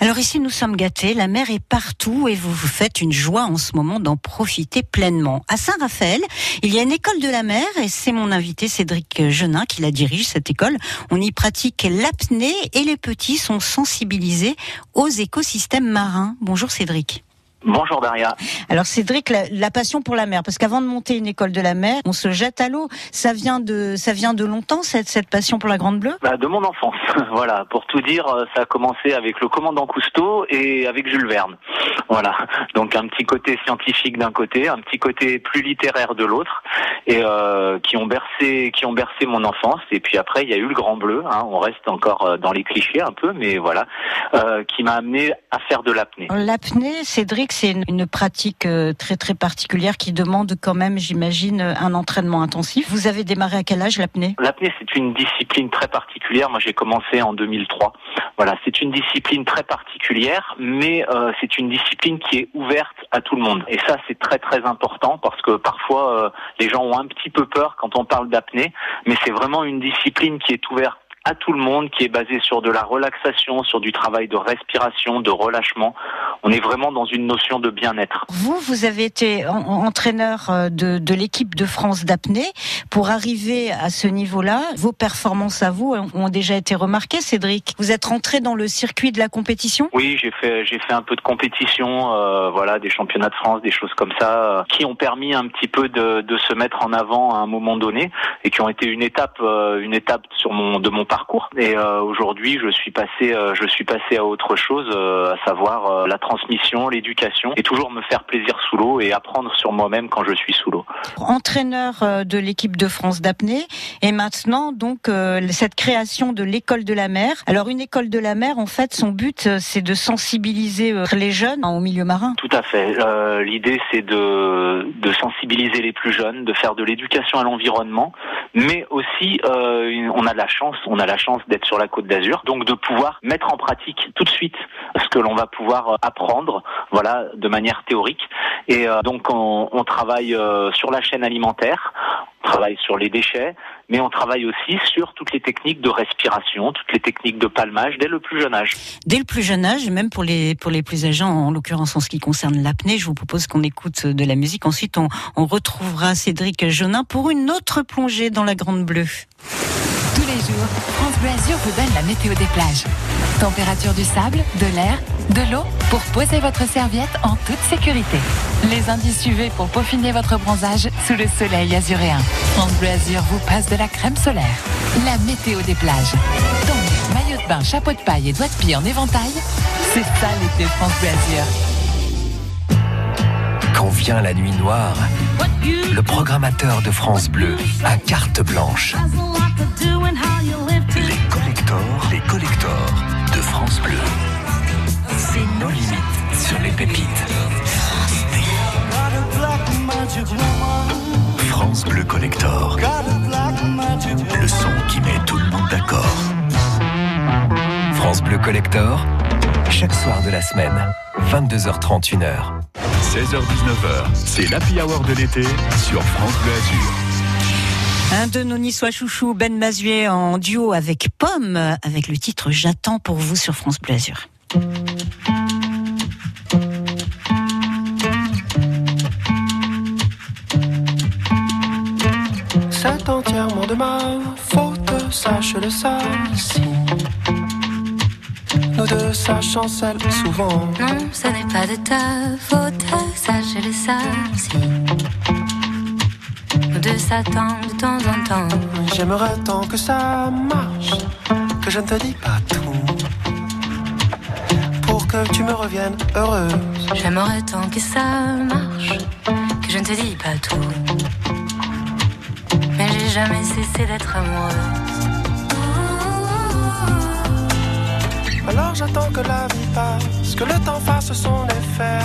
Alors ici, nous sommes gâtés, la mer est partout et vous vous faites une joie en ce moment d'en profiter pleinement. À Saint-Raphaël, il y a une école de la mer et c'est mon invité Cédric Genin qui la dirige, cette école. On y pratique l'apnée et les petits sont sensibilisés aux écosystèmes marins. Bonjour Cédric. Bonjour Daria. Alors Cédric, la, passion pour la mer, parce qu'avant de monter une école de la mer, on se jette à l'eau. Ça vient de, ça vient de longtemps cette, cette passion pour la Grande Bleue? Bah, De mon enfance, voilà. Pour tout dire, ça a commencé avec le commandant Cousteau et avec Jules Verne. Voilà. Donc un petit côté scientifique d'un côté, un petit côté plus littéraire de l'autre, et euh, qui ont bercé, qui ont bercé mon enfance. Et puis après, il y a eu le Grand Bleu. Hein. On reste encore euh, dans les clichés un peu, mais voilà, euh, qui m'a amené à faire de l'apnée. L'apnée, Cédric c'est une, pratique euh, très très particulière qui demande quand même, j'imagine, un entraînement intensif. Vous avez démarré à quel âge l'apnée? L'apnée, c'est une discipline très particulière. Moi, j'ai commencé en 2003. Voilà, c'est une discipline très particulière, mais euh, c'est une discipline qui est ouverte à tout le monde. Et ça, c'est très très important parce que parfois, euh, les gens ont un petit peu peur quand on parle d'apnée, mais c'est vraiment une discipline qui est ouverte à tout le monde, qui est basé sur de la relaxation, sur du travail de respiration, de relâchement. On est vraiment dans une notion de bien-être. Vous, vous avez été entraîneur euh, de, de l'équipe de France d'apnée. Pour arriver à ce niveau-là, vos performances à vous ont déjà été remarquées, Cédric. Vous êtes rentré dans le circuit de la compétition? Oui, j'ai fait, j'ai fait un peu de compétition, euh, voilà, des championnats de France, des choses comme ça, euh, qui ont permis un petit peu de, de, se mettre en avant à un moment donné et qui ont été une étape, euh, une étape sur mon, de mon parcours parcours. Et euh, aujourd'hui, je suis passé, euh, je suis passé à autre chose, euh, à savoir la transmission, l'éducation, et toujours me faire plaisir sous l'eau et apprendre sur moi-même quand je suis sous l'eau. Entraîneur de l'équipe de France d'apnée, et maintenant donc cette création de l'école de la mer. Alors une école de la mer, en fait, son but c'est de sensibiliser les jeunes au milieu marin. Tout à fait. L'idée c'est de, de sensibiliser les plus jeunes, de faire de l'éducation à l'environnement, mais aussi on a de la chance, on a la chance d'être sur la côte d'Azur, donc de pouvoir mettre en pratique tout de suite ce que l'on va pouvoir euh, apprendre, voilà, de manière théorique. Et euh, donc on, travaille euh, sur la chaîne alimentaire, on travaille sur les déchets, mais on travaille aussi sur toutes les techniques de respiration, toutes les techniques de palmage dès le plus jeune âge. Dès le plus jeune âge, même pour les pour les plus âgés, en l'occurrence en ce qui concerne l'apnée, je vous propose qu'on écoute de la musique. Ensuite, on, on retrouvera Cédric Jonin pour une autre plongée dans la Grande Bleue. France Bleu vous donne la météo des plages. Température du sable, de l'air, de l'eau pour poser votre serviette en toute sécurité. Les indices UV pour peaufiner votre bronzage sous le soleil azuréen. France Bleu vous passe de la crème solaire. La météo des plages. Donc, maillot de bain, chapeau de paille et doigts de pied en éventail, c'est ça l'été France Bleu. Quand vient la nuit noire, le programmateur de France Bleu a carte blanche. Les collecteurs, les collecteurs de France Bleu. C'est nos limites sur les pépites. France Bleu Collector. Le son qui met tout le monde d'accord. France Bleu Collector, chaque soir de la semaine, 22h30, 1h. 16h-19h, c'est l'Happy Hour de l'été sur France Bleu Azur. Un de nos niçois chouchous, Ben Mazuet, en duo avec Pomme, avec le titre J'attends pour vous sur France Bleu Azur. C'est entièrement de ma faute, sache-le ça. Si nous deux, ça chancelle souvent. Non, ce n'est pas de ta faute, ça. Si nous deux s'attendent de temps en temps. J'aimerais tant que ça marche, que je ne te dis pas tout. Pour que tu me reviennes heureuse. J'aimerais tant que ça marche, que je ne te dis pas tout. Mais j'ai jamais cessé d'être amoureuse. Alors j'attends que la vie passe, que le temps fasse son effet.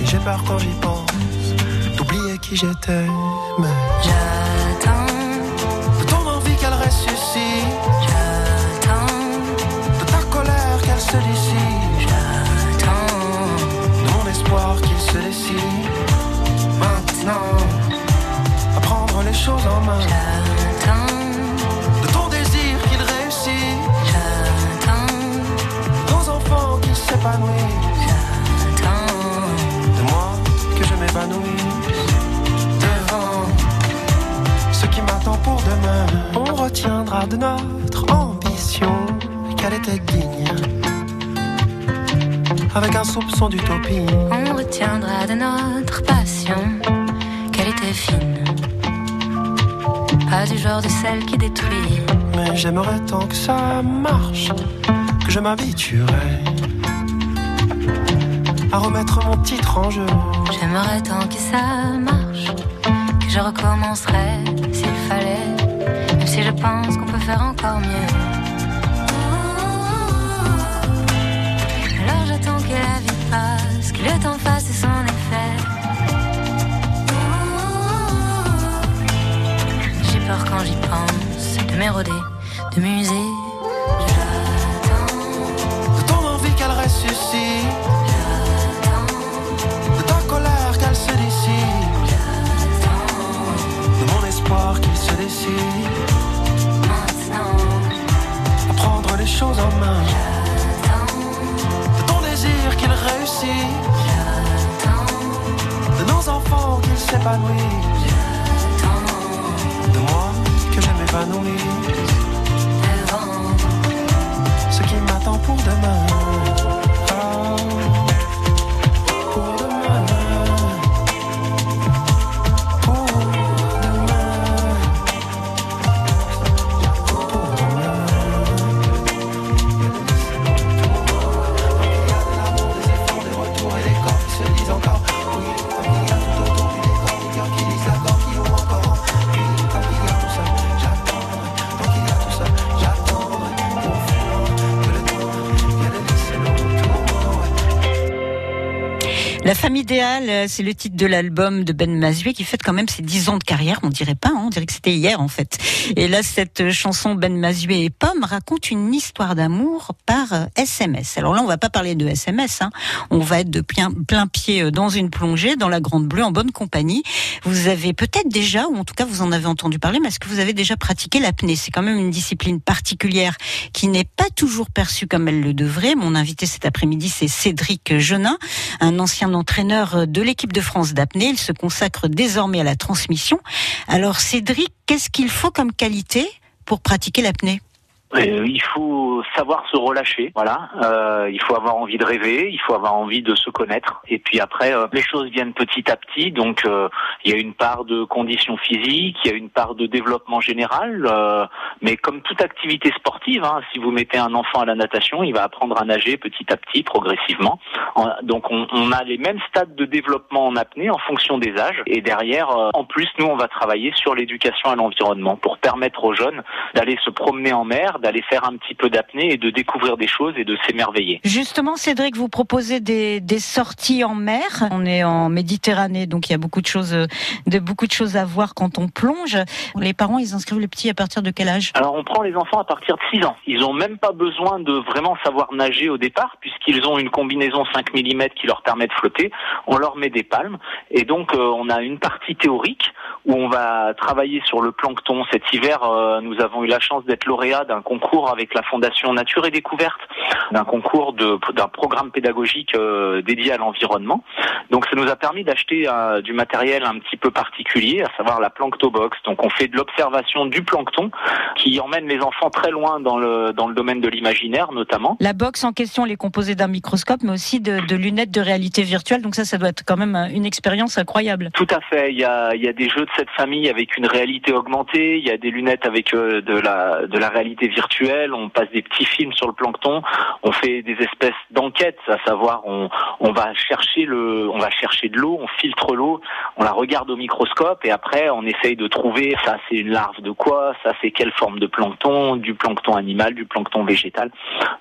Et j'ai peur quand j'y pense, d'oublier qui j'étais. Mais devant ce qui m'attend pour demain. On retiendra de notre ambition qu'elle était digne. Avec un soupçon d'utopie. On retiendra de notre passion qu'elle était fine. Pas du genre de celle qui détruit. Mais j'aimerais tant que ça marche, que je m'habituerais remettre mon titre en jeu. J'aimerais tant que ça marche, que je recommencerais s'il fallait, même si je pense qu'on peut faire encore mieux. Alors j'attends que la vie passe, que le temps fasse son effet. J'ai peur quand j'y pense de m'éroder, de muser. Les choses en main, de ton désir qu'il j'attends, de nos enfants qu'ils s'épanouissent, de moi que je m'épanouisse. ce qui m'attend pour demain. Ah, pour demain. La femme idéale, euh, c'est le titre de l'album de Ben Mazué qui fête quand même ses 10 ans de carrière. On dirait pas, hein, on dirait que c'était hier en fait. Et là, cette euh, chanson Ben Mazué et Pomme raconte une histoire d'amour par euh, SMS. Alors là, on va pas parler de SMS. Hein. On va être de plein, plein pied euh, dans une plongée, dans la Grande Bleue, en bonne compagnie. Vous avez peut-être déjà, ou en tout cas vous en avez entendu parler, mais est-ce que vous avez déjà pratiqué l'apnée? C'est quand même une discipline particulière qui n'est pas toujours perçue comme elle le devrait. Mon invité cet après-midi, c'est Cédric Genin, un ancien entraîneur de l'équipe de France d'apnée. Il se consacre désormais à la transmission. Alors Cédric, qu'est-ce qu'il faut comme qualité pour pratiquer l'apnée? Euh, il faut savoir se relâcher, voilà. Euh, il faut avoir envie de rêver, il faut avoir envie de se connaître. Et puis après, euh, les choses viennent petit à petit. Donc, euh, il y a une part de condition physique, il y a une part de développement général. euh, mais comme toute activité sportive, hein, si vous mettez un enfant à la natation, il va apprendre à nager petit à petit, progressivement. En- donc, on, on a les mêmes stades de développement en apnée en fonction des âges. Et derrière, en plus, nous, on va travailler sur l'éducation à l'environnement pour permettre aux jeunes d'aller se promener en mer, d'aller faire un petit peu d'apnée et de découvrir des choses et de s'émerveiller. Justement, Cédric, vous proposez des, des sorties en mer. On est en Méditerranée, donc il y a beaucoup de choses, de beaucoup de choses à voir quand on plonge. Les parents, ils inscrivent les petits à partir de quel âge? Alors on prend les enfants à partir de 6 ans. Ils ont même pas besoin de vraiment savoir nager au départ puisqu'ils ont une combinaison 5 mm qui leur permet de flotter. On leur met des palmes et donc euh, on a une partie théorique où on va travailler sur le plancton. Cet hiver, euh, nous avons eu la chance d'être lauréat d'un concours avec la Fondation Nature et Découverte, d'un concours de d'un programme pédagogique euh, dédié à l'environnement. Donc ça nous a permis d'acheter euh, du matériel un petit peu particulier, à savoir la planctobox. Donc on fait de l'observation du plancton qui emmène les enfants très loin dans le dans le domaine de l'imaginaire notamment. La box en question, elle est composée d'un microscope, mais aussi de, de lunettes de réalité virtuelle. Donc ça, ça doit être quand même euh, une expérience incroyable. Tout à fait. Il y a, il y a des jeux de cette famille avec une réalité augmentée. Il y a des lunettes avec de la de la réalité virtuelle. On passe des petits films sur le plancton. On fait des espèces d'enquêtes, à savoir on va chercher le on va chercher de l'eau, on filtre l'eau, on la regarde au microscope et après on essaye de trouver ça c'est une larve de quoi, ça c'est quelle forme de plancton, du plancton animal, du plancton végétal.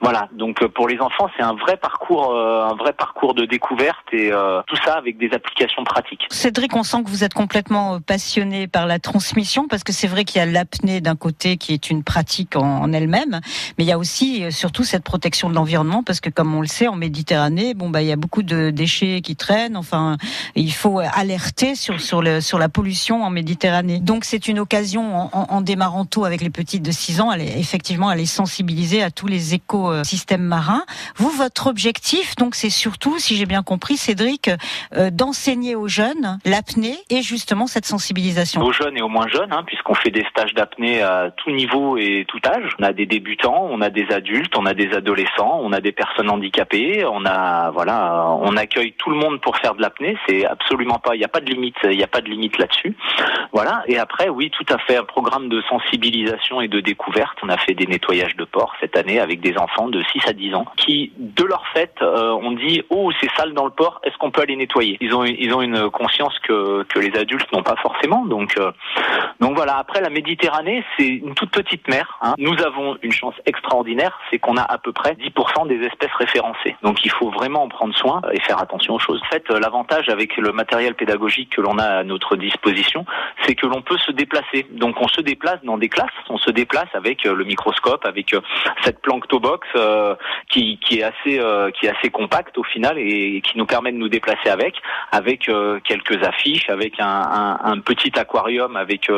Voilà. Donc euh, pour les enfants c'est un vrai parcours euh, un vrai parcours de découverte et euh, tout ça avec des applications pratiques. Cédric, on sent que vous êtes complètement passionné par la transmission, parce que c'est vrai qu'il y a l'apnée d'un côté qui est une pratique en, en elle-même, mais il y a aussi euh, surtout cette protection de l'environnement, parce que comme on le sait, en Méditerranée, bon bah il y a beaucoup de déchets qui traînent. Enfin, il faut alerter sur sur le sur la pollution en Méditerranée. Donc c'est une occasion en, en- démarrant tôt avec les petites de 6 ans, elle est, effectivement, à les sensibiliser à tous les écosystèmes marins. Vous, votre objectif, donc, c'est surtout, si j'ai bien compris, Cédric, euh, d'enseigner aux jeunes l'apnée et justement cette sensibilisation Aux jeunes et aux moins jeunes, hein, puisqu'on fait des stages d'apnée à tout niveau et tout âge. On a des débutants, on a des adultes, on a des adolescents, on a des personnes handicapées, on a voilà, on accueille tout le monde pour faire de l'apnée. C'est absolument pas, il n'y a pas de limite, il n'y a pas de limite là-dessus. Voilà. Et après, oui, tout à fait, un programme de sensibilisation et de découverte. On a fait des nettoyages de porcs cette année avec des enfants de 6 à 10 ans qui, de leur fait, euh, ont dit oh c'est sale dans le port, est-ce qu'on peut aller nettoyer? Ils ont ils ont une conscience que que les adultes n'ont pas forcément. Donc euh, donc voilà. Après la Méditerranée, c'est une toute petite mer. hein. Nous avons une chance extraordinaire, c'est qu'on a à peu près 10% des espèces référencées. Donc il faut vraiment en prendre soin et faire attention aux choses. En fait, l'avantage avec le matériel pédagogique que l'on a à notre disposition, c'est que l'on peut se déplacer. Donc on se déplace dans des classes, on se déplace avec euh, le microscope, avec euh, cette planctobox euh, qui, est assez qui est assez compacte au final et, qui nous permet de nous déplacer avec, avec quelques affiches, avec un, petit aquarium, avec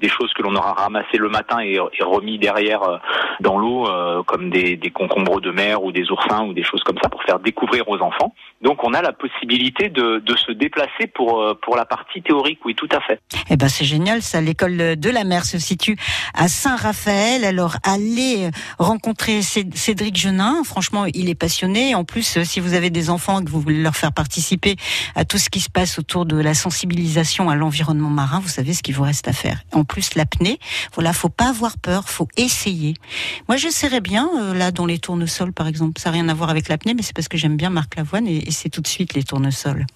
des choses que l'on aura ramassées le matin et remis derrière euh, dans l'eau, euh, comme des, concombres de mer ou des oursins ou des choses comme ça pour faire découvrir aux enfants. Donc on a la possibilité de, se déplacer pour euh, pour la partie théorique, oui, tout à fait. Eh ben c'est génial, ça. L'école de la mer se situe à Saint-Raphaël. Alors allez rencontrer Cé- Cédric Genin. Franchement, il est passionné. En plus, si vous avez des enfants que vous voulez leur faire participer à tout ce qui se passe autour de la sensibilisation à l'environnement marin, vous savez ce qu'il vous reste à faire. En plus, l'apnée. Voilà, faut pas avoir peur, faut essayer. Moi, j'essaierais bien euh, là dans les tournesols, par exemple. Ça n'a rien à voir avec l'apnée, mais c'est parce que j'aime bien Marc Lavoine et c'est tout de suite les tournesols.